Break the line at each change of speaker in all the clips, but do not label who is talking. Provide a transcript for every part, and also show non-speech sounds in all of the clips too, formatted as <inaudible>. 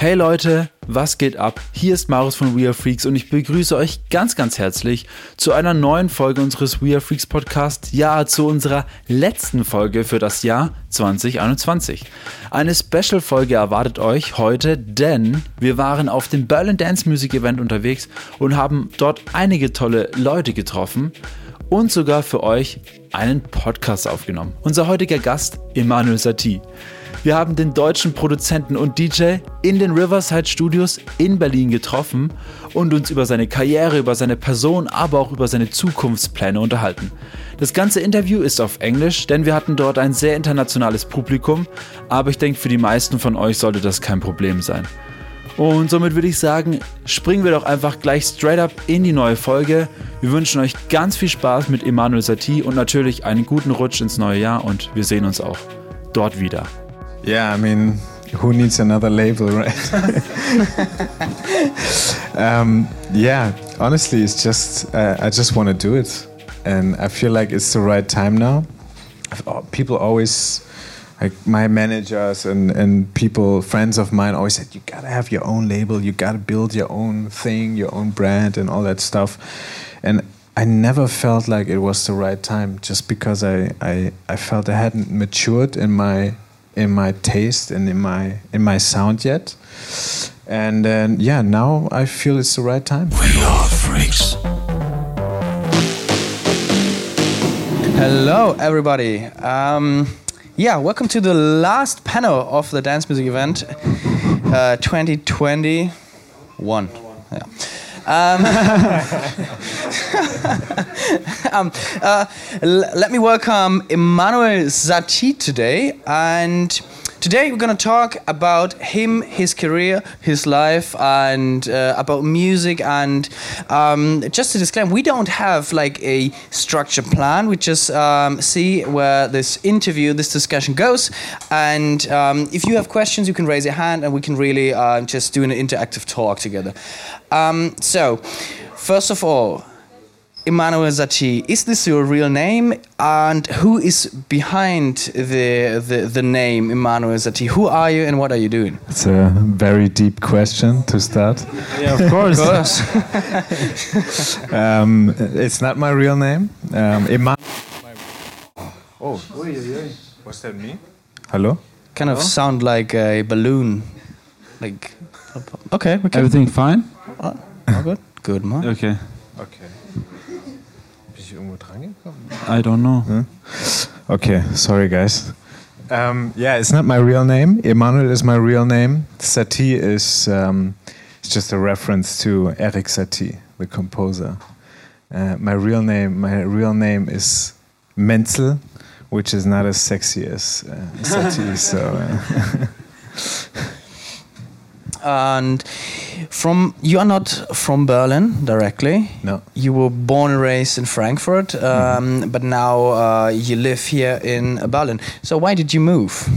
Hey Leute, was geht ab? Hier ist Marius von We Are Freaks und ich begrüße euch ganz, ganz herzlich zu einer neuen Folge unseres We Are Freaks Podcast. Ja, zu unserer letzten Folge für das Jahr 2021. Eine Special-Folge erwartet euch heute, denn wir waren auf dem Berlin Dance Music Event unterwegs und haben dort einige tolle Leute getroffen und sogar für euch einen Podcast aufgenommen. Unser heutiger Gast, Emanuel Satie. Wir haben den deutschen Produzenten und DJ in den Riverside Studios in Berlin getroffen und uns über seine Karriere, über seine Person, aber auch über seine Zukunftspläne unterhalten. Das ganze Interview ist auf Englisch, denn wir hatten dort ein sehr internationales Publikum, aber ich denke, für die meisten von euch sollte das kein Problem sein. Und somit würde ich sagen, springen wir doch einfach gleich straight up in die neue Folge. Wir wünschen euch ganz viel Spaß mit Emanuel Satie und natürlich einen guten Rutsch ins neue Jahr und wir sehen uns auch dort wieder.
Yeah, I mean, who needs another label, right? <laughs> um, yeah, honestly, it's just uh, I just want to do it, and I feel like it's the right time now. Uh, people always, like my managers and and people, friends of mine, always said you gotta have your own label, you gotta build your own thing, your own brand, and all that stuff, and. I never felt like it was the right time just because I, I, I felt I hadn't matured in my in my taste and in my in my sound yet. And uh, yeah, now I feel it's the right time. We are freaks.
Hello, everybody. Um, yeah, welcome to the last panel of the dance music event uh, 2021. Yeah. Um, <laughs> <laughs> um, uh, let me welcome Emanuel Satie today. And today we're going to talk about him, his career, his life, and uh, about music. And um, just to disclaim, we don't have like a structure plan. We just um, see where this interview, this discussion goes. And um, if you have questions, you can raise your hand and we can really uh, just do an interactive talk together. Um, so, first of all, Emanuel Satie, is this your real name? And who is behind the, the, the name Emanuel Satie? Who are you and what are you doing?
It's a very deep question to start.
Yeah, of course. <laughs> of course. <laughs>
um, it's not my real name. Um, Eman oh, was that me? Hello?
Kind of Hello? sound like a balloon. Like,
okay, okay. Everything fine?
Oh, good. Good, man.
Okay.
Okay.
I don't know. Huh?
Okay, sorry guys. Um, yeah, it's not my real name. Emanuel is my real name. Satie is um, it's just a reference to Eric Satie, the composer. Uh, my real name, my real name is Menzel, which is not as sexy as uh, Satie. <laughs> so. Uh, <laughs>
and from you are not from Berlin directly.
No.
You were born and raised in Frankfurt, um, mm -hmm. but now uh, you live here in Berlin. So why did you move? <laughs>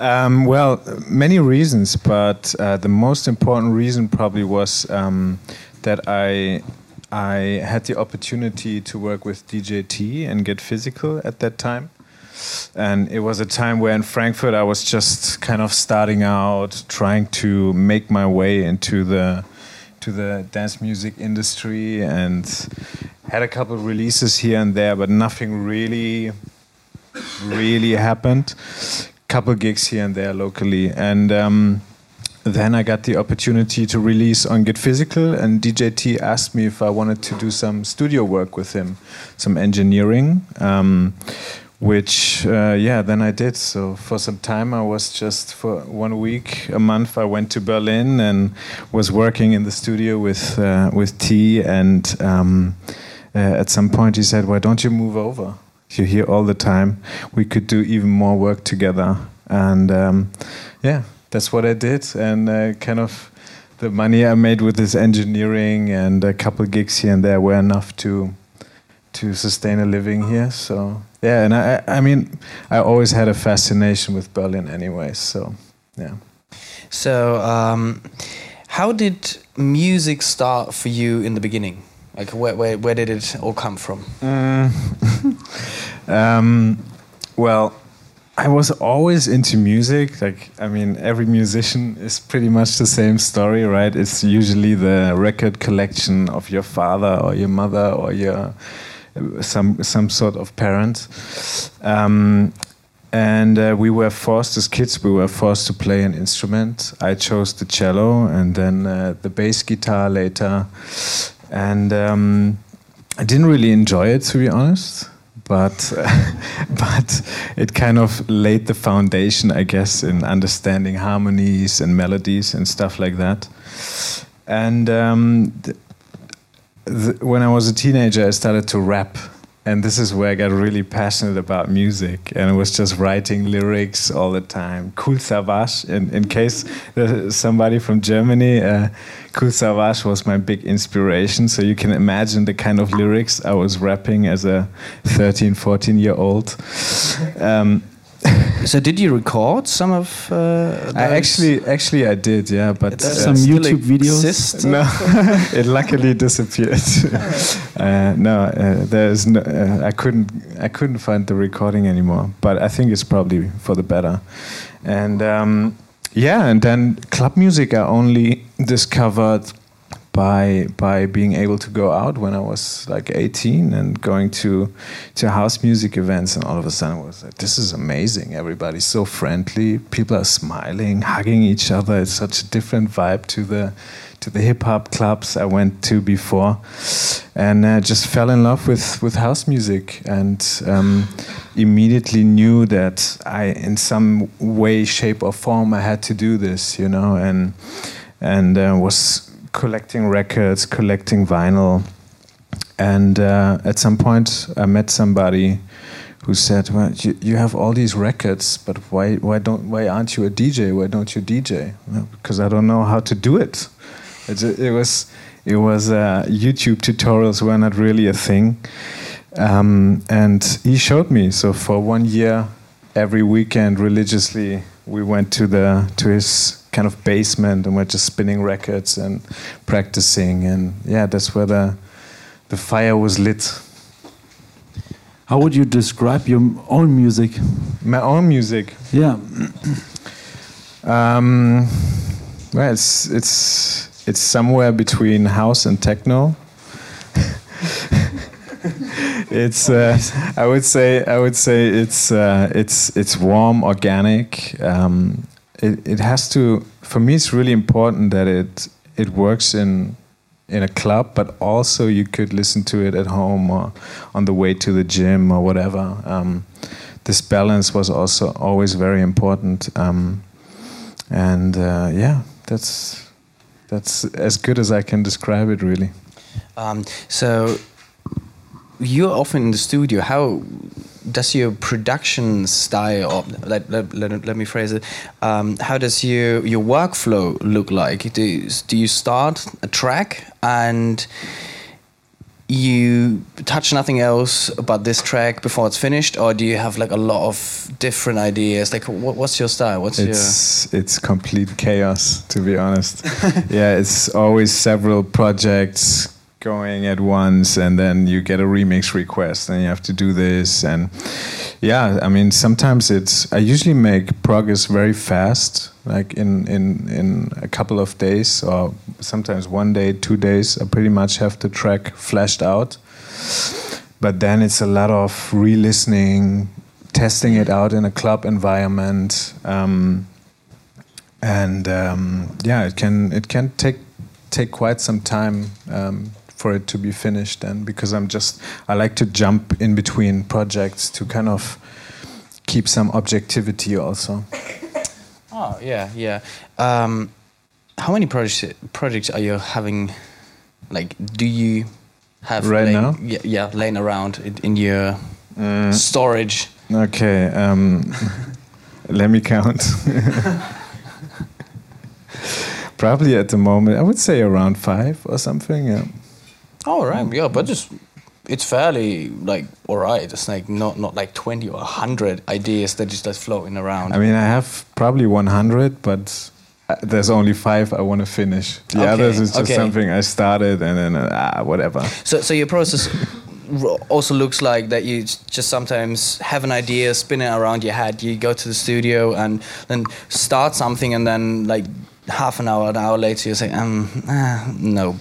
um, well, many reasons, but uh, the most important reason probably was um, that I I had the opportunity to work with DJT and Get Physical at that time and it was a time where in Frankfurt I was just kind of starting out, trying to make my way into the to the dance music industry, and had a couple releases here and there, but nothing really, really happened. Couple gigs here and there locally, and. Um, then I got the opportunity to release on Get Physical, and DJT asked me if I wanted to do some studio work with him, some engineering. Um, which uh, yeah then i did. So for some time i was just for one week a month i went to berlin and was working in the studio with uh, with t. And um, uh, at some point he said why don't you move over? You're here all the time. We could do even more work together. And um, yeah that's what i did. And uh, kind of the money i made with this engineering and a couple gigs here and there were enough to to sustain a living here so yeah, and I, I mean, I always had a fascination with Berlin, anyway. So, yeah.
So, um, how did music start for you in the beginning? Like, where where, where did it all come from?
Mm. <laughs> um, well, I was always into music. Like, I mean, every musician is pretty much the same story, right? It's usually the record collection of your father or your mother or your some some sort of parent. Um, and uh, we were forced as kids. We were forced to play an instrument. I chose the cello, and then uh, the bass guitar later. And um, I didn't really enjoy it, to be honest but <laughs> but it kind of laid the foundation, I guess, in understanding harmonies and melodies and stuff like that. And um, when I was a teenager, I started to rap and this is where I got really passionate about music and I was just writing lyrics all the time. Kool Savas, in, in case somebody from Germany, uh, Kool Savas was my big inspiration. So you can imagine the kind of lyrics I was rapping as a 13, 14 year old. Um,
so did you record some of? Uh,
I actually, actually, I did, yeah. But
uh, some YouTube videos.
No, <laughs> it luckily disappeared. <laughs> uh, no, uh, there's no. Uh, I couldn't. I couldn't find the recording anymore. But I think it's probably for the better. And um, yeah, and then club music I only discovered by by being able to go out when I was like 18 and going to to house music events and all of a sudden I was like this is amazing. Everybody's so friendly. People are smiling hugging each other. It's such a different vibe to the to the hip hop clubs I went to before. And uh, just fell in love with with house music and um, immediately knew that I in some way shape or form I had to do this you know? And and uh, was collecting records, collecting vinyl. And uh, at some point, I met somebody who said, "Well, you, you, have all these records, but why why don't why aren't you a DJ? Why don't you DJ? Well, because I don't know how to do it." It, it was it was uh, YouTube tutorials were not really a thing, um, and he showed me. So for one year, every weekend, religiously, we went to the to his kind of basement and we're just spinning records and practicing and yeah that's where the the fire was lit.
How would you describe your own music?
My own music?
Yeah.
Um, well it's it's it's somewhere between house and techno. <laughs> It's uh, I would say I would say it's uh, it's it's warm, organic. Um, it, it has to for me it's really important that it it works in in a club but also you could listen to it at home or on the way to the gym or whatever. Um, this balance was also always very important. Um, and uh, yeah that's that's as good as I can describe it really.
Um, so you're often in the studio. How does your production style, let, let, let, let me phrase it, um, how does your, your workflow look like? Do you, do you start a track and you touch nothing else about this track before it's finished, or do you have like a lot of different ideas? Like, what, what's your style? What's
it's your... it's complete chaos, to be honest. <laughs> yeah, it's always several projects going at once and then you get a remix request and you have to do this and yeah i mean sometimes it's i usually make progress very fast like in in in a couple of days or sometimes one day two days i pretty much have the track fleshed out. But then it's a lot of re-listening testing it out in a club environment um, and um, yeah it can it can take take quite some time um, for it to be finished and because I'm just I like to jump in between projects to kind of keep some objectivity also. <laughs>
Oh yeah, yeah. Um, how many projects projects are you having? Like, do you have
right
laying,
now?
Yeah, yeah, laying around in, in your uh, storage.
Okay, um, <laughs> let me count. <laughs> Probably at the moment, I would say around five or something. Yeah.
Oh right, yeah, but just it's fairly like all right. It's like not not like twenty or hundred ideas that just like floating around.
I mean, I have probably one hundred, but uh, there's only five I want to finish. The okay, others is just okay. something I started and then uh, ah whatever.
So so your process also looks like that you just sometimes have an idea spinning around your head. You go to the studio and then start something, and then like half an hour, an hour later, you say, um, ah, no.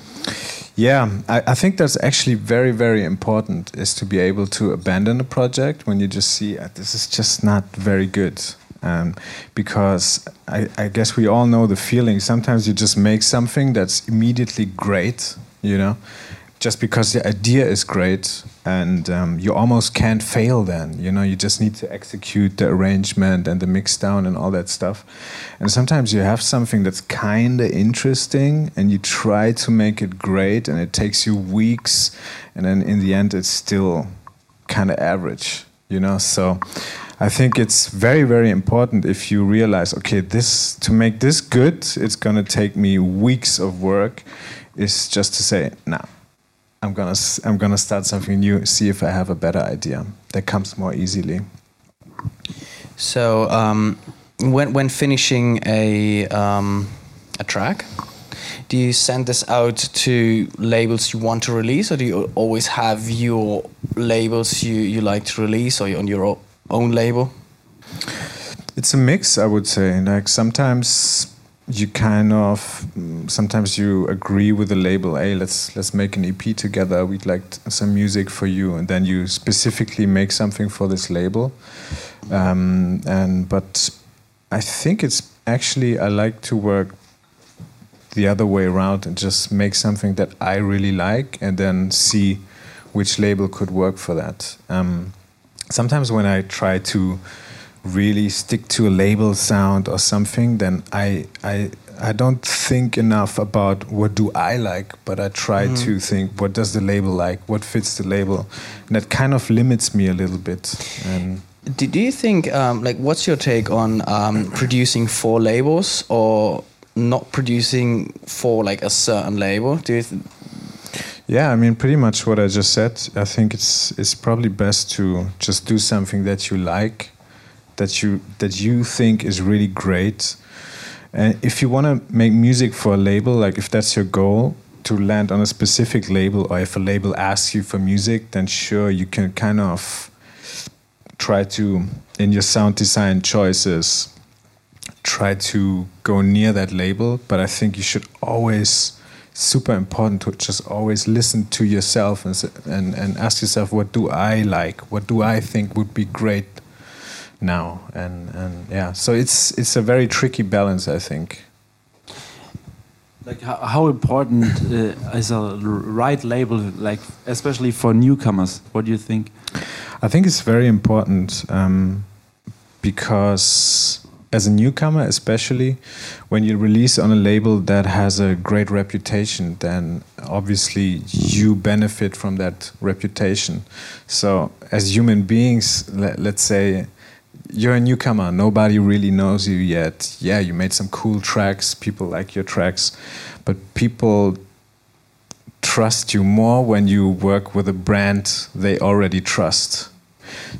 Yeah, I, I think that's actually very, very important is to be able to abandon a project when you just see uh, this is just not very good. Um, because I, I guess we all know the feeling. Sometimes you just make something that's immediately great, you know, just because the idea is great and um, you almost can't fail then you know you just need to execute the arrangement and the mix down and all that stuff. And sometimes you have something that's kind of interesting and you try to make it great and it takes you weeks and then in the end it's still kind of average you know? So i think it's very very important if you realize okay this to make this good it's going to take me weeks of work is just to say nah I'm gonna I'm gonna start something new. See if I have a better idea that comes more easily.
So um, when when finishing a um, a track, do you send this out to labels you want to release, or do you always have your labels you, you like to release, or on your own label?
It's a mix, I would say. Like sometimes you kind of sometimes you agree with the label hey let's let's make an ep together. We'd like some music for you and then you specifically make something for this label. Um, and but i think it's actually i like to work the other way around and just make something that i really like and then see which label could work for that. Um, sometimes when i try to really stick to a label sound or something, then I I I don't think enough about what do I like, but I try mm. to think what does the label like, what fits the label, and that kind of limits me a little bit. And
do, do you think um, like what's your take on um, producing for labels or not producing for like a certain label? Do you?
yeah, I mean, pretty much what I just said. I think it's it's probably best to just do something that you like that you that you think is really great. And if you want to make music for a label, like if that's your goal to land on a specific label, or if a label asks you for music, then sure you can kind of try to in your sound design choices try to go near that label. But I think you should always super important to just always listen to yourself and, and, and ask yourself, what do I like? What do I think would be great now. And and yeah. So it's it's a very tricky balance i think.
Like how, how important uh, is a right label like especially for newcomers? What do you think?
I think it's very important um, because as a newcomer especially when you release on a label that has a great reputation then obviously you benefit from that reputation. So as human beings let, let's say you're a newcomer. Nobody really knows you yet. Yeah, you made some cool tracks. People like your tracks, but people trust you more when you work with a brand they already trust.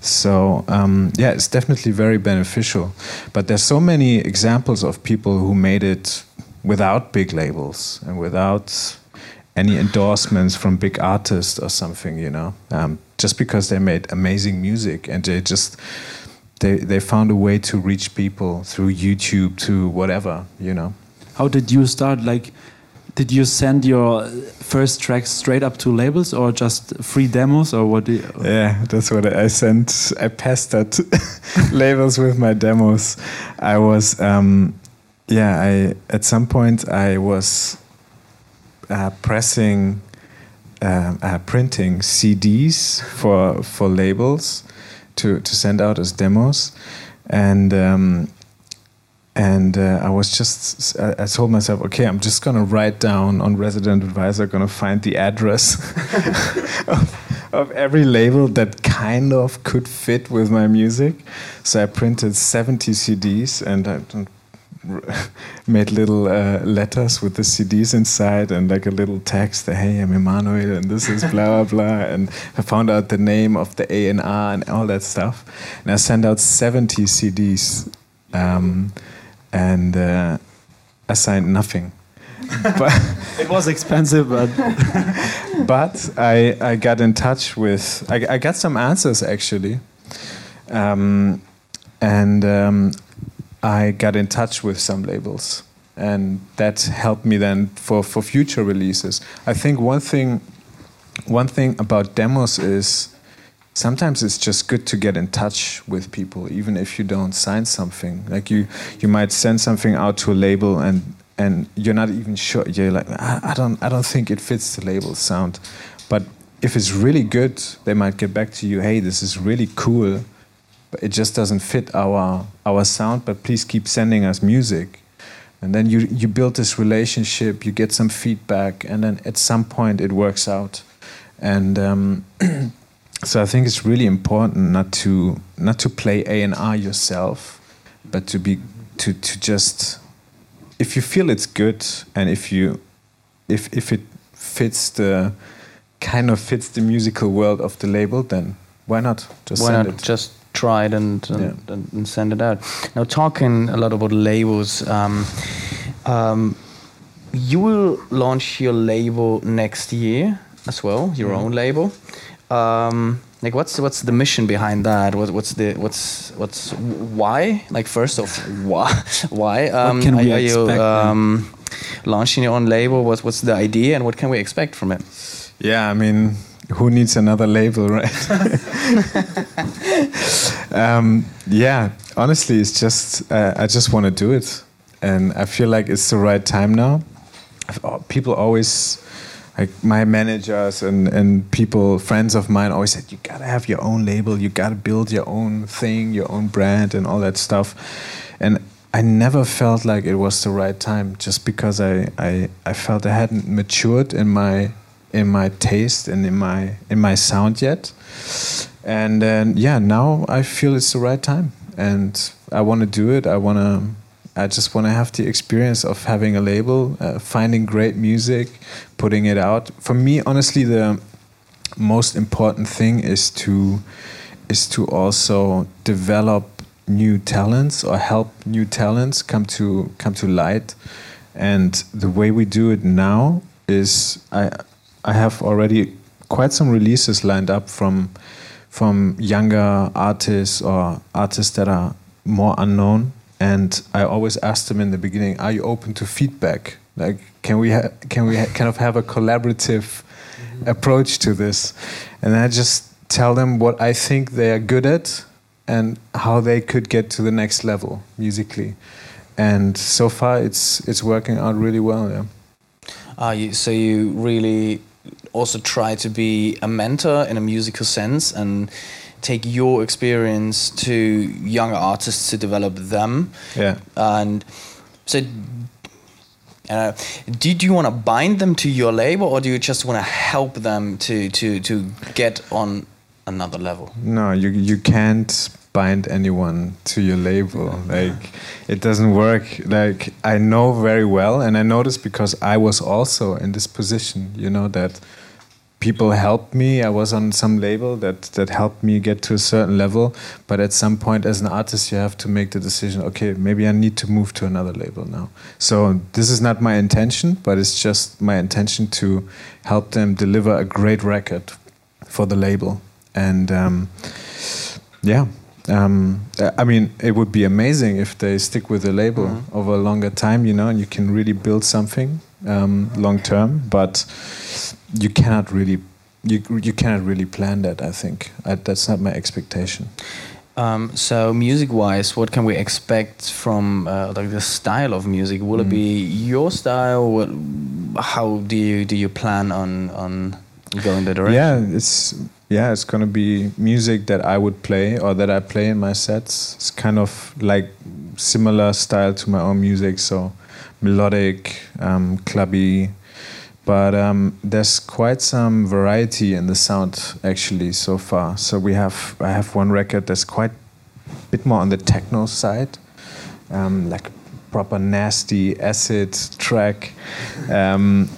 So um, yeah, it's definitely very beneficial. But there's so many examples of people who made it without big labels and without any endorsements from big artists or something. You know, um, just because they made amazing music and they just they they found a way to reach people through YouTube to whatever, you know.
How did you start? Like, did you send your first tracks straight up to labels or just free demos or what?
Yeah, that's what I sent. I pestered <laughs> labels with my demos. I was, um, yeah, I at some point I was uh, pressing. Uh, uh, printing CDs for for labels, to to send out as demos, and um, and uh, I was just I, I, told myself, okay, I'm just gonna write down on Resident Advisor, gonna find the address <laughs> of, of every label that kind of could fit with my music. So I printed 70 CDs and I <laughs> made little uh, letters with the CDs inside and like a little text. Hey, I'm Emanuel, and this is blah blah blah. <laughs> And I found out the name of the A and R and all that stuff. And I sent out 70 CDs, um, and uh, I signed nothing. <laughs> but
It was expensive, but
but I, I got in touch with I, I got some answers actually um, and um, I got in touch with some labels and that helped me then for, for future releases. I think one thing one thing about demos is sometimes it's just good to get in touch with people even if you don't sign something. Like you you might send something out to a label and and you're not even sure. You're like I, I don't I don't think it fits the label sound. But if it's really good they might get back to you hey this is really cool but it just doesn't fit our our sound but please keep sending us music. And then you you build this relationship you get some feedback and then at some point it works out. And um, <clears throat> so I think it's really important not to not to play A and R yourself, but to be to to just if you feel it's good and if you if if it fits the kind of fits the musical world of the label, then why not? Just
Why
send
not
it?
just try it and and,
Yeah.
and and send it out? Now, talking a lot about labels, um, um, you will launch your label next year as well, your
Mm-hmm.
own label. Um, like, what's what's the mission behind that? What, what's the what's what's why? Like, first off, <laughs> why why um,
can
are,
we
are you
expect then?
um, launching your own label? What's what's the idea and what can we expect from it?
Yeah, I mean, who needs another label, right? <laughs> um, yeah, honestly, it's just uh, I just want to do it, and I feel like it's the right time now. People always, like my managers and and people, friends of mine, always said you gotta have your own label, you gotta build your own thing, your own brand, and all that stuff, and. I never felt like it was the right time, just because I, I, I felt I hadn't matured in my in my taste and in my in my sound yet. And then yeah, now I feel it's the right time, and I want to do it. I want to. I just want to have the experience of having a label, uh, finding great music, putting it out. For me, honestly, the most important thing is to is to also develop new talents or help new talents come to come to light and the way we do it now is i i have already quite some releases lined up from from younger artists or artists that are more unknown. And i always ask them in the beginning are you open to feedback? Like can we ha- can we ha- kind of have a collaborative approach to this? And i just tell them what i think they are good at and how they could get to the next level musically. And so far it's it's working out really well yeah.
Uh, you, so you really also try to be a mentor in a musical sense and take your experience to younger artists to develop them.
yeah
And so, uh, did you want to bind them to your label, or do you just want to help them to to to get on another level?
no you you can't bind anyone to your label like it doesn't work like i know very well and i know this because i was also in this position you know that people helped me. I was on some label that that helped me get to a certain level. But at some point as an artist you have to make the decision okay maybe i need to move to another label now. So this is not my intention but it's just my intention to help them deliver a great record for the label. And um, yeah um, I mean, it would be amazing if they stick with the label
Mhm.
over a longer time, you know, and you can really build something um, long term. But you cannot really, you you cannot really plan that. I think I, that's not my expectation.
Um, so music-wise, what can we expect from uh, like the style of music? Will it be your style? What, how do you do you plan on on going the direction?
Yeah, it's yeah, it's gonna be music that I would play or that I play in my sets. It's kind of like similar style to my own music, so melodic, um, clubby, but um, there's quite some variety in the sound actually so far. So we have I have one record that's quite a bit more on the techno side, um, like proper nasty acid track. Um,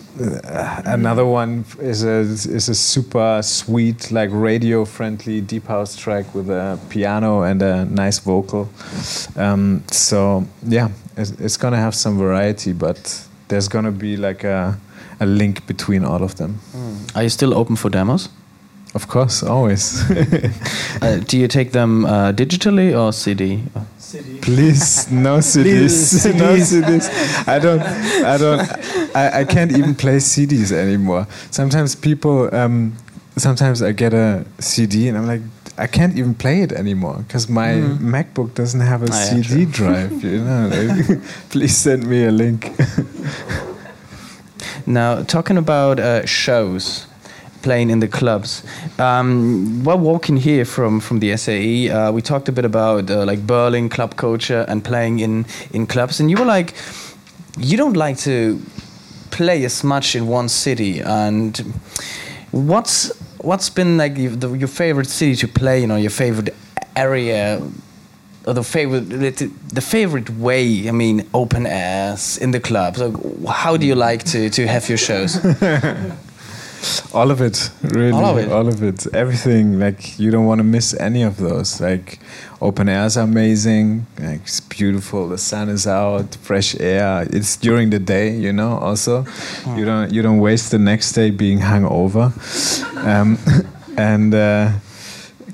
another one is a is a super sweet like radio friendly deep house track with a piano and a nice vocal. Um, so yeah, it's, it's gonna have some variety, but there's gonna be like a a link between all of them.
Are you still open for demos?
Of course, always. <laughs>
Uh, do you take them uh, digitally or CD?
Please, no <laughs> CDs, <laughs> no CDs. I don't, I don't, I, I can't even play CDs anymore. Sometimes people, um, sometimes I get a CD and I'm like, I can't even play it anymore because my MacBook doesn't have a
Ah, yeah,
CD <laughs> drive. You know, <laughs> please send me a link. <laughs>
Now, talking about uh, shows, playing in the clubs. Um, while walking here from from the SAE, uh, we talked a bit about uh, like Berlin club culture and playing in in clubs, and you were like, you don't like to play as much in one city. And what's what's been like your, favorite city to play in, or your favorite area? Or the favorite, the favorite way. I mean, open airs in the clubs. So how do you like to, to have your shows? <laughs>
All of it, really.
All of it?
All of it. Everything. Like you don't want to miss any of those. Like open airs are amazing. Like it's beautiful. The sun is out, fresh air. It's during the day, you know. Also, you don't you don't waste the next day being hungover. Um, <laughs> and uh,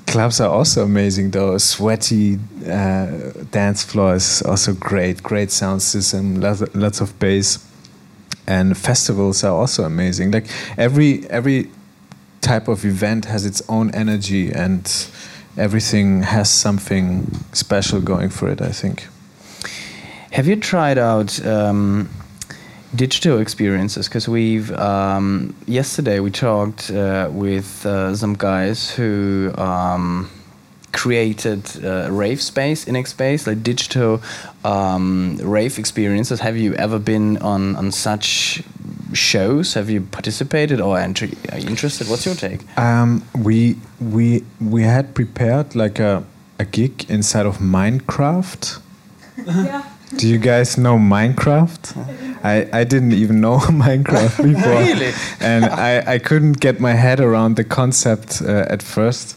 clubs are also amazing though. Sweaty uh, dance floor is also great. Great sound system. Lots, lots of bass and festivals are also amazing like every every type of event has its own energy and everything has something special going for it i think
Have you tried out um, digital experiences? Because we've um, yesterday we talked uh, with uh, some guys who um, created uh, rave space, Inex space, like digital um, rave experiences. Have you ever been on on such shows? Have you participated or enter- are you interested? What's your take?
um, we we we had prepared like a, a gig inside of Minecraft <laughs> do you guys know Minecraft? I, I didn't even know <laughs> Minecraft <laughs> before.
Really?
and I, I couldn't get my head around the concept uh, at first.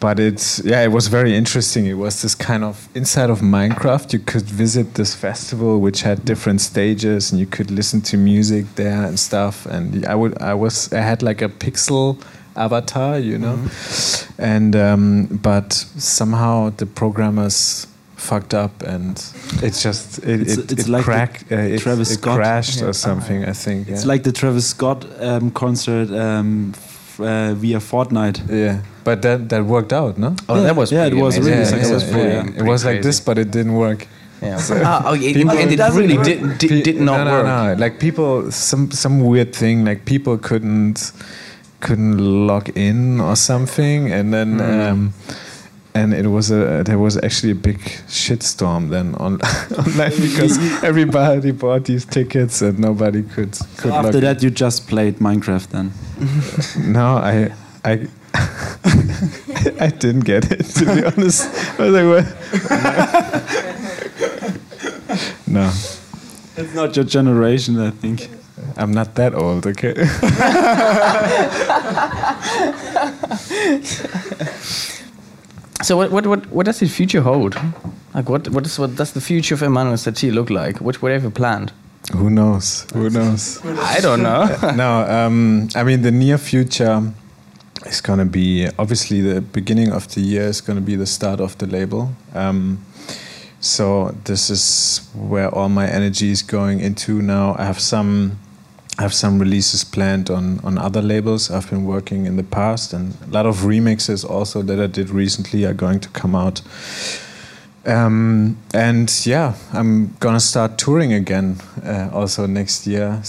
But it's yeah it was very interesting. It was this kind of inside of Minecraft you could visit this festival which had different stages and you could listen to music there and stuff. And i would i was i had like a pixel avatar you know? And um, but somehow the programmers fucked up and it's just it,
It's-
it,
it's
it
like
cracked uh, it,
Travis
it
Scott.
crashed
Yeah.
or something i think
It's
yeah.
like the Travis Scott um, concert um, f- uh, via Fortnite.
yeah but that that worked out no
Oh, that was
Yeah, it was
amazing.
really
yeah, yeah,
successful,
yeah.
yeah.
It was like this, but it didn't work. <laughs>
Yeah.
So-
ah, oh, it,
People-
and it really
work.
did, did, did not
no,
work.
No, no, like people, some some weird thing, like people couldn't couldn't log in or something, and then.
Hmm.
Um, and it was a there was actually a big shitstorm then on <laughs> online because everybody bought these tickets and nobody could could log
After
in.
that, you just played Minecraft then. <laughs>
No, I I <laughs> I didn't get it to be honest. I was like, what? no,
It's not your generation, I think.
I'm not that old. Okay.
So what, what what what does the future hold? Like what what is what does the future of Emanuel Satie look like? What what have you planned?
Who knows? Who knows?
I don't know. <laughs>
no, um, I mean the near future is going to be obviously the beginning of the year is going to be the start of the label. Um, so this is where all my energy is going into now. I have some I have some releases planned on on other labels I've been working in the past, and a lot of remixes also that I did recently are going to come out. Um, and yeah, I'm gonna start touring again uh, also next year,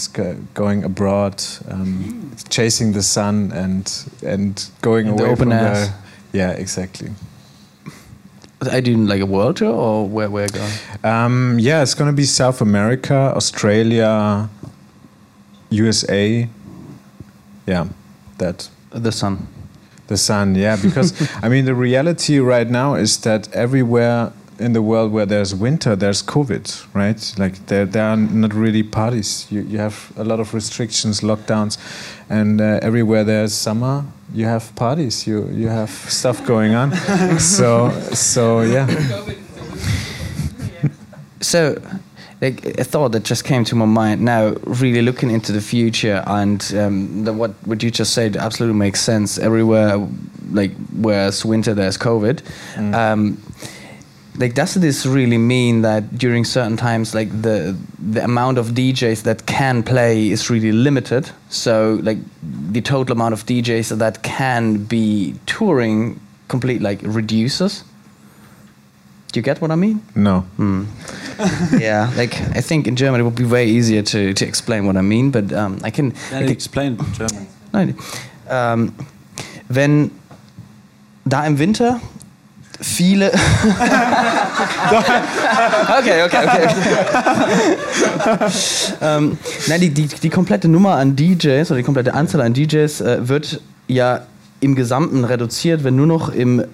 going abroad, um, chasing the sun and and going
And the
away
open
from
airs.
the yeah exactly.
I do like a world tour or where where going?
Um, yeah, it's gonna be South America, Australia, USA. Yeah, that
The sun.
the sun. Yeah, because <laughs> I mean the reality right now is that everywhere in the world where there's winter, there's COVID, right? Like there, there are not really parties. You you have a lot of restrictions, lockdowns, and uh, everywhere there's summer, you have parties. You you have stuff going on. <laughs> so so yeah.
So like a thought that just came to my mind now. Really looking into the future and um, the, what what you just said absolutely makes sense. Everywhere, like where where's winter, there's COVID. Um, like does this really mean that during certain times like the the amount of DJs that can play is really limited so like the total amount of DJs that can be touring complete like reduces do you get what I mean
No.
yeah like I think in German it would be way easier to, to explain what I mean but um, I can, I can
explain German.
Nein. Ähm, wenn da im Winter viele. <laughs> okay, okay, okay. <laughs> ähm, nein, die, die, die komplette Nummer an DJs oder die komplette Anzahl an DJs äh, wird ja im Gesamten reduziert, wenn nur noch im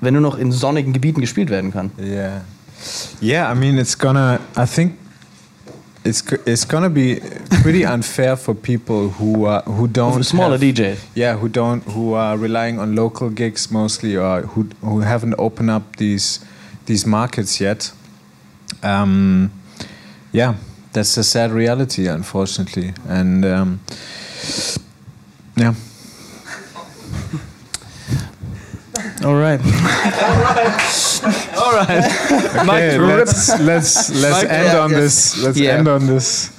wenn nur noch in sonnigen Gebieten gespielt werden kann.
Yeah. Yeah, I mean, it's gonna, I think it's, it's gonna be pretty <laughs> unfair for people who, uh, who don't.
Smaller
have-
DJs.
Yeah, who don't, who are relying on local gigs mostly, or who who haven't opened up these these markets yet. Um, yeah, that's a sad reality, unfortunately, and um, yeah. <laughs>
All right.
Okay, let's let's let's
Mic
end
drop,
on
yes.
this. Let's
Yeah.
end on this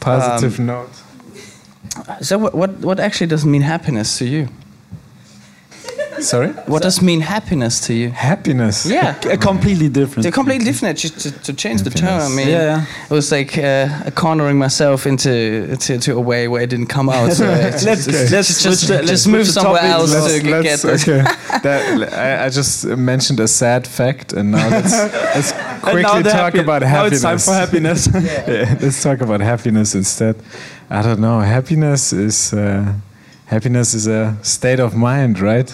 positive um, note.
So what what what actually does mean happiness to you?
Sorry.
What does mean happiness to you?
Happiness.
Yeah.
A completely different.
They're completely different. Just to, to change the tone. I mean,
Yeah, yeah.
it was like uh, cornering myself into to, to a way where it didn't come out. So <laughs>
Let's
it's-
let's
just
switch the- let's
move somewhere
topic.
else
Let's,
to get
let's,
there.
okay. <laughs> that, I, I just mentioned a sad fact, and now let's, <laughs> let's quickly
now
talk
happy-
about
now
happiness.
it's time for happiness.
Yeah, let's talk about happiness instead. I don't know. Happiness is uh, happiness is a state of mind, right?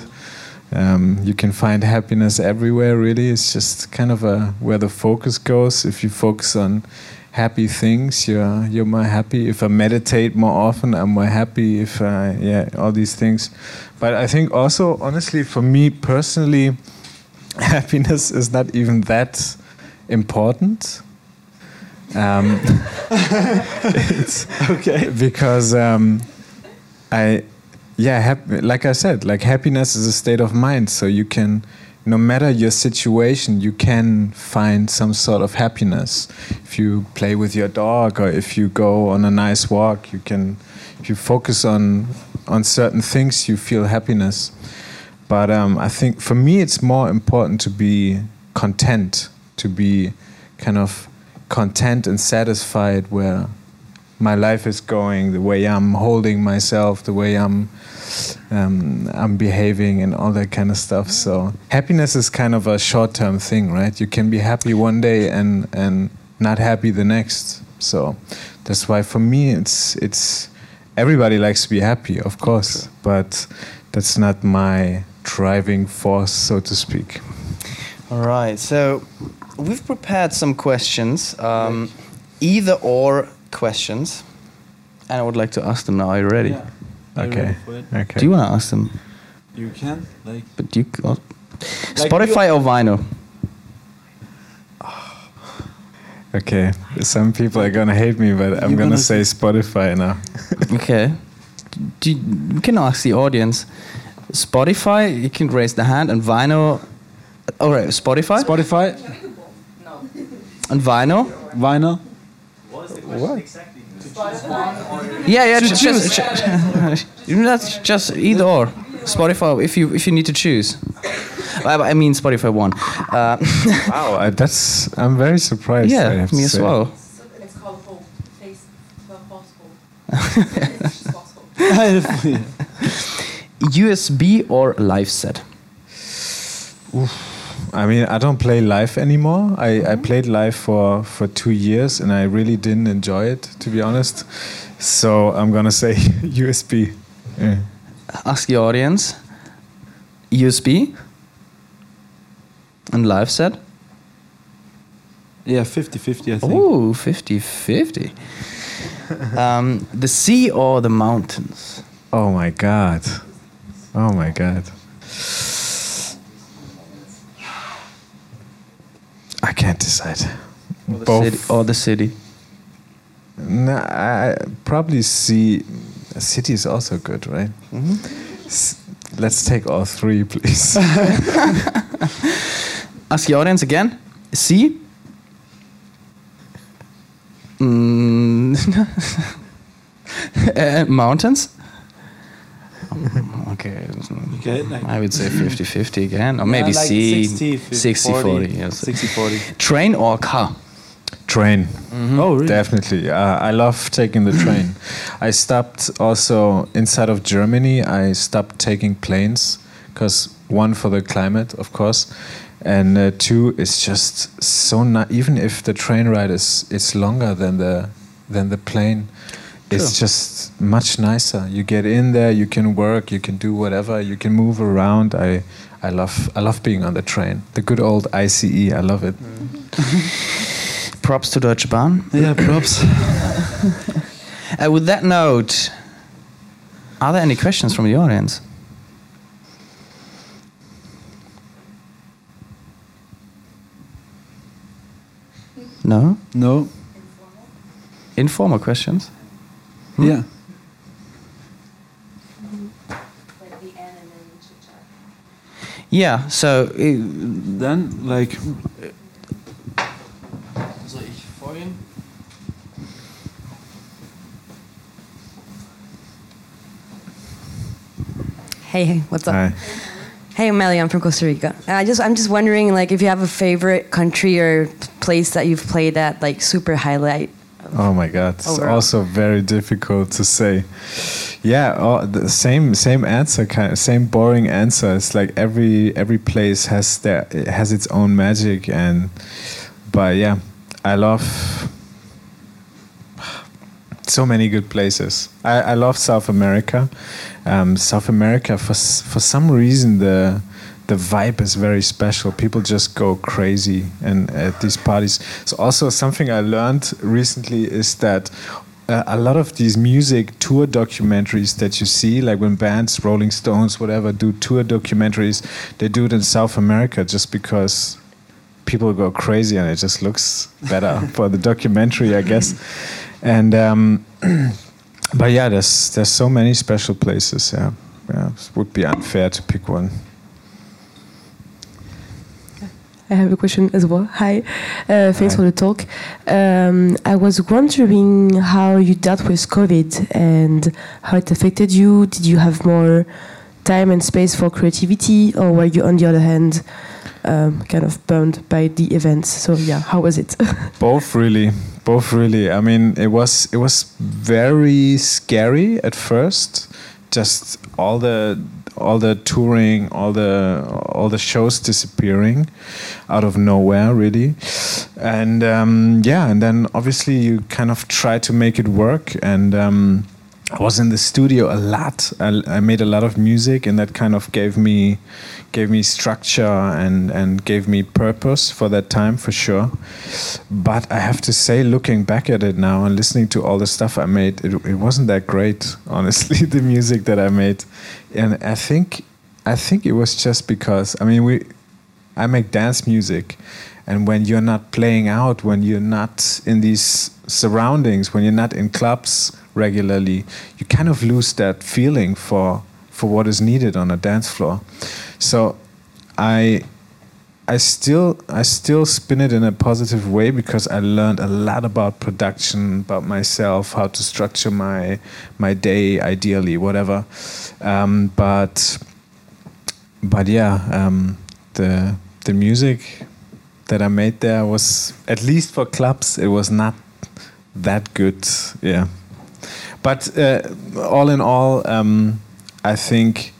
Um, you can find happiness everywhere. Really, it's just kind of a where the focus goes. If you focus on happy things, you're you're more happy. If I meditate more often, I'm more happy. If I, yeah, all these things. But I think also, honestly, for me personally, <laughs> happiness is not even that important. Um, <laughs> it's
okay.
because um, I, yeah, hap- like I said, like happiness is a state of mind. So you can, no matter your situation, you can find some sort of happiness. If you play with your dog, or if you go on a nice walk, you can. If you focus on on certain things, you feel happiness. But um, I think for me, it's more important to be content, to be kind of content and satisfied where my life is going, the way I'm holding myself, the way I'm um, I'm behaving, and all that kind of stuff. So happiness is kind of a short-term thing, right? You can be happy one day and and not happy the next. So that's why for me, it's it's everybody likes to be happy, of course, but that's not my driving force, so to speak.
All right. So we've prepared some questions, um, either or questions, and I would like to ask them now. Are you ready?
Okay. Okay.
Do you want to ask them?
You can like.
But you. oh. Spotify or vinyl? <sighs>
Okay, some people are gonna hate me, but I'm gonna
gonna
say Spotify now. <laughs>
Okay. Do you, you can ask the audience. Spotify, you can raise the hand, and vinyl. All right, Spotify
Spotify, No.
and vinyl.
vinyl.
Yeah, yeah.
To
ju- just, ju- <laughs> that's just either or. Spotify, if you if you need to choose. I, I mean Spotify one. Uh, <laughs>
Wow, I, that's I'm very surprised.
Yeah, me as
say.
well. <laughs>
It's called hope. Face well possible. It's just possible.
USB or live set?
I mean, I don't play live anymore. I, I played live for for two years, and I really didn't enjoy it, to be honest. So I'm gonna say <laughs> USB. Yeah.
Ask the audience. USB and live set.
Yeah, 50-50 I think.
Oh, 50 50. <laughs> um, the sea or the mountains?
Oh my god. Oh my god. I.
Or the
Both.
city? Or the city?
No, I I probably see. City is also good, right?
Mm-hmm.
S- let's take all three, please. <laughs>
Ask the audience again. Sea? Mm, <laughs> uh, mountains? <laughs> okay.
Okay, like-
I would say <laughs> 50 50 again. Or maybe
Yeah, like
sea.
60, 50,
60 40. yes.
60 40.
Train or car?
Train.
Oh, really?
Definitely. Uh, I love taking the train. <laughs> I stopped also inside of Germany. I stopped taking planes because one for the climate, of course, and uh, two it's just so not even if the train ride is it's longer than the than the plane. It's just much nicer. You get in there, you can work, you can do whatever, you can move around. I I love I love being on the train. The good old ICE, I love it. <laughs>
Props to Deutsche Bahn.
Yeah, props. <laughs>
Uh, with that note, are there any questions from the audience? No?
no.
Informal questions?
Yeah.
Like the N and then chit chat.
Yeah, so uh,
Then, like,
Soll ich vorgehen?
Hey, hey, what's up?
Hi.
Hey, I'm Melly. I'm from Costa Rica. And I just, I'm just wondering, like, if you have a favorite country or place that you've played at, like, super highlight.
Oh my God, it's
Overall.
also very difficult to say. Yeah, oh, the same same answer, kind of same boring answer. It's like every every place has their it has its own magic, and but yeah, I love so many good places. I, I love South America. Um, South America for for some reason the the vibe is very special. People just go crazy and at these parties. So also something I learned recently is that uh, a lot of these music tour documentaries that you see, like when bands, Rolling Stones, whatever, do tour documentaries, they do it in South America just because people go crazy and it just looks better <laughs> for the documentary, I guess. And um, <clears throat> but yeah, there's there's so many special places. Yeah, yeah, it would be unfair to pick one.
I have a question as well. Hi, uh, thanks
Hi.
for the talk. Um, I was wondering how you dealt with COVID and how it affected you. Did you have more time and space for creativity, or were you, on the other hand, um, kind of burned by the events? So yeah, how was it? <laughs>
Both really, both really. I mean, it was it was very scary at first. Just all the all the touring, all the all the shows disappearing out of nowhere, really. And um, yeah, and then obviously you kind of try to make it work. And um, I was in the studio a lot. I, I made a lot of music, and that kind of gave me gave me structure and and gave me purpose for that time for sure. But I have to say, looking back at it now and listening to all the stuff I made, it, it wasn't that great, <laughs> honestly. the music that I made, and I think I think it was just because I mean we I make dance music, and when you're not playing out, when you're not in these surroundings, when you're not in clubs regularly, you kind of lose that feeling for for what is needed on a dance floor. So, I I still I still spin it in a positive way because I learned a lot about production, about myself, how to structure my my day ideally, whatever. Um, but but yeah, um, the the music that I made there was at least for clubs, it was not that good. Yeah, but uh, all in all, um, I think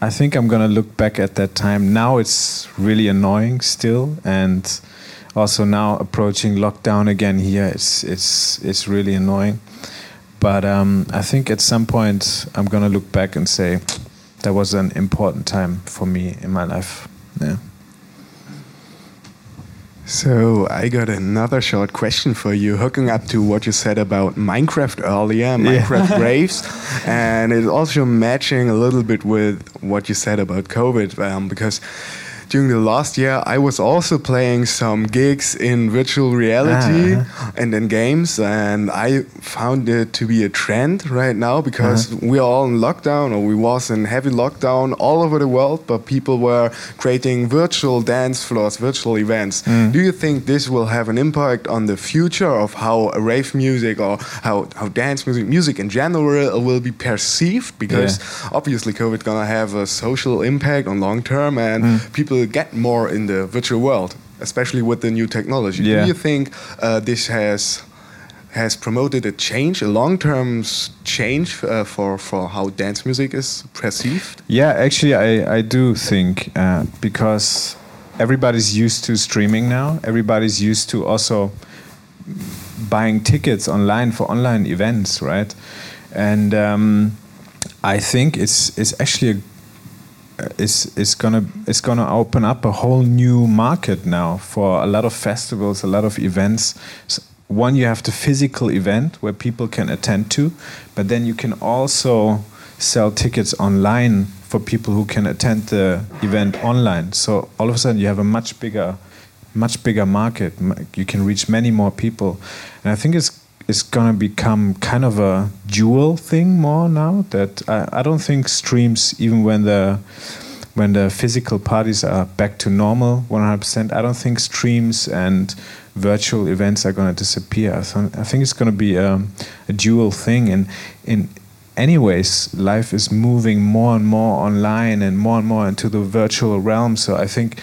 I think I'm gonna look back at that time. Now it's really annoying still, and also now approaching lockdown again here, it's it's it's really annoying. But um, I think at some point I'm gonna look back and say that was an important time for me in my life. Yeah.
So I got another short question for you, hooking up to what you said about Minecraft earlier, Minecraft <laughs> Graves, and it's also matching a little bit with what you said about COVID, um, because during the last year, I was also playing some gigs in virtual reality
Ah, uh-huh.
and in games, and I found it to be a trend right now because uh-huh. we are all in lockdown, or we was in heavy lockdown all over the world, but people were creating virtual dance floors, virtual events. Hmm. Do you think this will have an impact on the future of how rave music or how, how dance music, music in general, will be perceived? Because obviously, COVID gonna have a social impact on long term, and hmm. people get more in the virtual world, especially with the new technology.
Yeah.
Do you think uh, this has has promoted a change, a long-term change uh, for for how dance music is perceived?
Yeah, actually, I, I do think uh, because everybody's used to streaming now. Everybody's used to also buying tickets online for online events, right? And um, I think it's it's actually a it's it's gonna it's gonna open up a whole new market now for a lot of festivals, a lot of events. S one, you have the physical event where people can attend to, but then you can also sell tickets online for people who can attend the event online. So all of a sudden, you have a much bigger, much bigger market. You can reach many more people, and I think it's it's gonna become kind of a dual thing more now. That I, I don't think streams, even when the when the physical parties are back to normal 100%, I don't think streams and virtual events are going to disappear. I, I think it's going to be a, a dual thing. And in anyways, life is moving more and more online and more and more into the virtual realm. So I think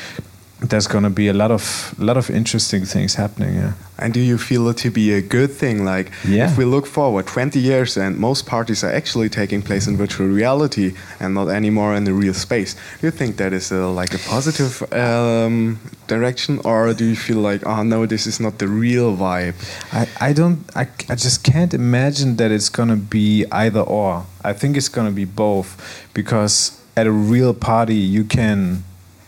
there's going to be a lot of lot of interesting things happening. Yeah.
And do you feel it to be a good thing? Like,
Yeah.
if we look forward 20 years and most parties are actually taking place in virtual reality and not anymore in the real space, do you think that is a, like a positive um, direction, or do you feel like, oh no, this is not the real vibe?
I, I don't I, I just can't imagine that it's gonna be either or. I think it's gonna be both because at a real party you can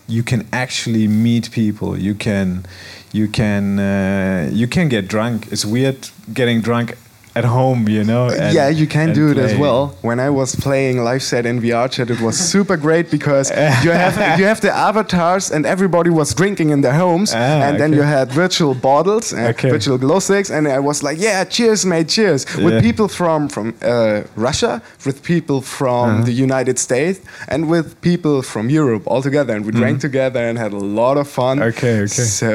you can actually meet people. You can you can uh, you can get drunk. It's weird getting drunk at home, you know. and-
yeah, you can do it as well. When I was playing live set in VRChat, it was <laughs> super great because you have <laughs> you have the avatars and everybody was drinking in their homes,
Ah,
and then
okay.
you had virtual bottles and
Okay.
virtual glow sticks, and I was like, yeah, cheers, mate, cheers, with
Yeah.
people from from uh, Russia, with people from
Uh-huh.
the United States, and with people from Europe all together, and we drank together and had a lot of fun.
Mm-hmm. Okay, okay.
So.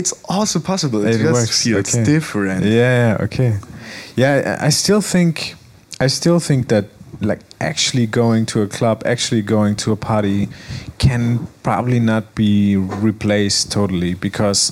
It's also possible. It,
It
just
works,
feels
okay.
different.
Yeah, yeah, okay. Yeah, I still think I still think that like actually going to a club, actually going to a party can probably not be replaced totally because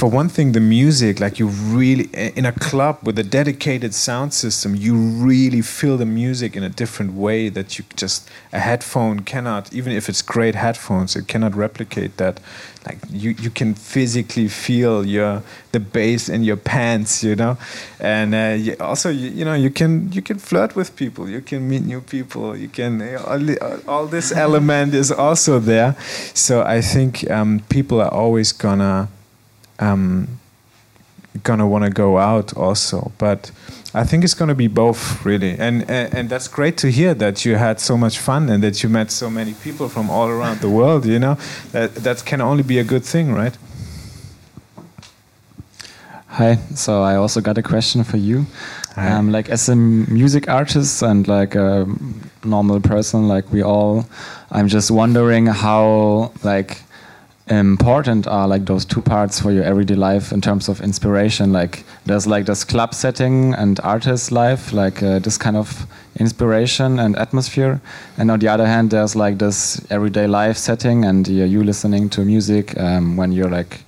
for one thing the music like you really in a club with a dedicated sound system you really feel the music in a different way that you just a headphone cannot even if it's great headphones it cannot replicate that. Like you, you can physically feel your the bass in your pants you know? And uh, you, also you, you know you can you can flirt with people you can meet new people you can all, all this element is also there. So i think um, people are always gonna um, gonna want to go out also. But i think it's gonna be both really. And, and and that's great to hear that you had so much fun and that you met so many people from all around the world you know? That that can only be a good thing right?
Hi. So I also got a question for you. Um, like as a music artist and like a normal person, like we all, I'm just wondering how like important are like those two parts for your everyday life in terms of inspiration. Like there's like this club setting and artist life, like uh, this kind of inspiration and atmosphere, and on the other hand, there's like this everyday life setting and uh, you listening to music um, when you're like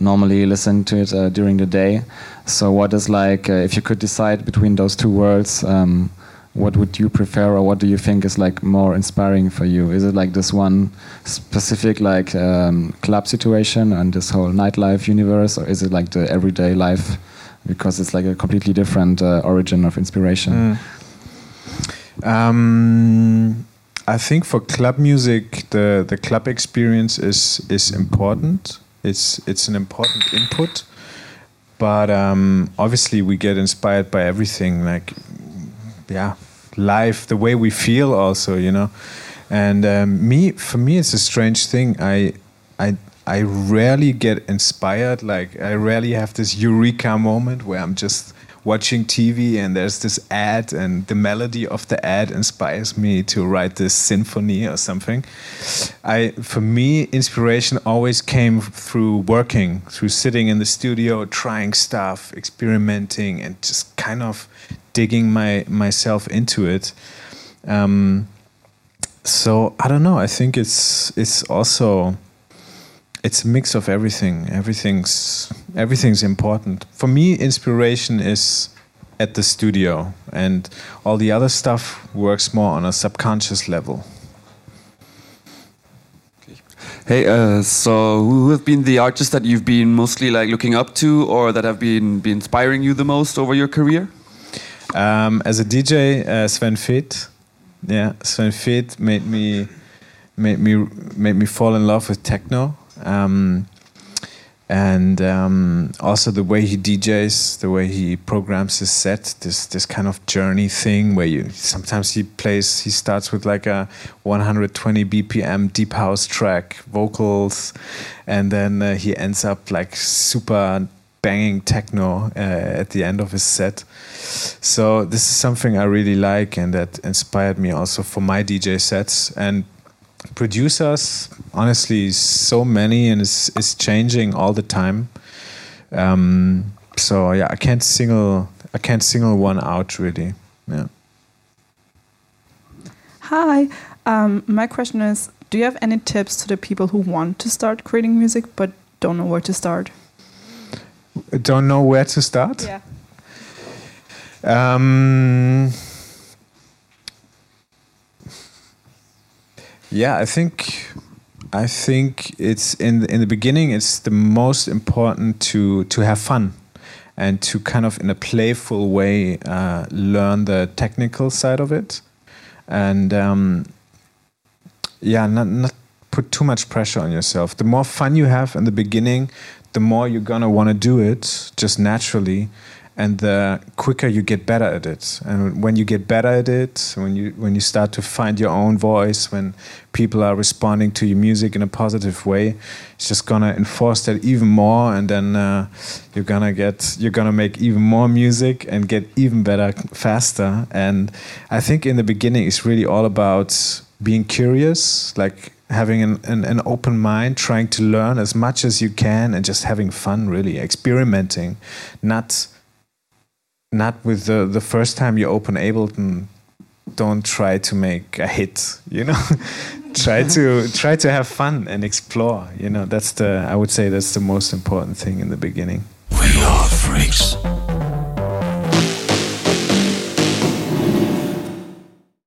normally listen to it uh, during the day. So, what is like, uh, if you could decide between those two worlds, um, what would you prefer, or what do you think is like more inspiring for you? Is it like this one specific like um, club situation and this whole nightlife universe, or is it like the everyday life? Because it's like a completely different uh, origin of inspiration.
Um, I think for club music, the the club experience is is important. It's it's an important input, but um, obviously we get inspired by everything, like yeah, life, the way we feel, also, you know. And um, me, for me, it's a strange thing. I, I, I rarely get inspired. Like I rarely have this eureka moment where I'm just watching TV and there's this ad and the melody of the ad inspires me to write this symphony or something. I for me inspiration always came through working, through sitting in the studio, trying stuff, experimenting and just kind of digging my myself into it. Um, so I don't know. I think it's it's also it's a mix of everything. Everything's everything's important. For me, inspiration is at the studio, and all the other stuff works more on a subconscious level.
Hey, uh, so who have been the artists that you've been mostly like looking up to, or that have been, been inspiring you the most over your career?
Um, as a DJ, uh, Sven Väth. Yeah, Sven Väth made me made me made me fall in love with techno. Um, and um, also the way he DJs, the way he programs his set, this this kind of journey thing where you sometimes he plays, he starts with like a 120 BPM deep house track, vocals, and then uh, he ends up like super banging techno uh, at the end of his set. So this is something I really like, and that inspired me also for my DJ sets and producers honestly so many and it's, it's changing all the time um, so yeah i can't single i can't single one out really yeah
Hi. Um, my question is Do you have any tips to the people who want to start creating music but don't know where to start?
Don't know where to start
Yeah.
Um, yeah, I think I think it's in the, in the beginning. It's the most important to to have fun and to kind of in a playful way uh, learn the technical side of it, and um, yeah, not not put too much pressure on yourself. The more fun you have in the beginning, the more you're gonna want to do it just naturally and the quicker you get better at it. And when you get better at it when you when you start to find your own voice when people are responding to your music in a positive way it's just gonna enforce that even more and then uh, you're gonna get you're gonna make even more music and get even better faster. And i think in the beginning it's really all about being curious like having an, an, an open mind trying to learn as much as you can and just having fun really experimenting not not with the the first time you open Ableton. Don't try to make a hit, you know. <laughs> try to try to have fun and explore. You know, that's the I would say that's the most important thing in the beginning.
We are freaks.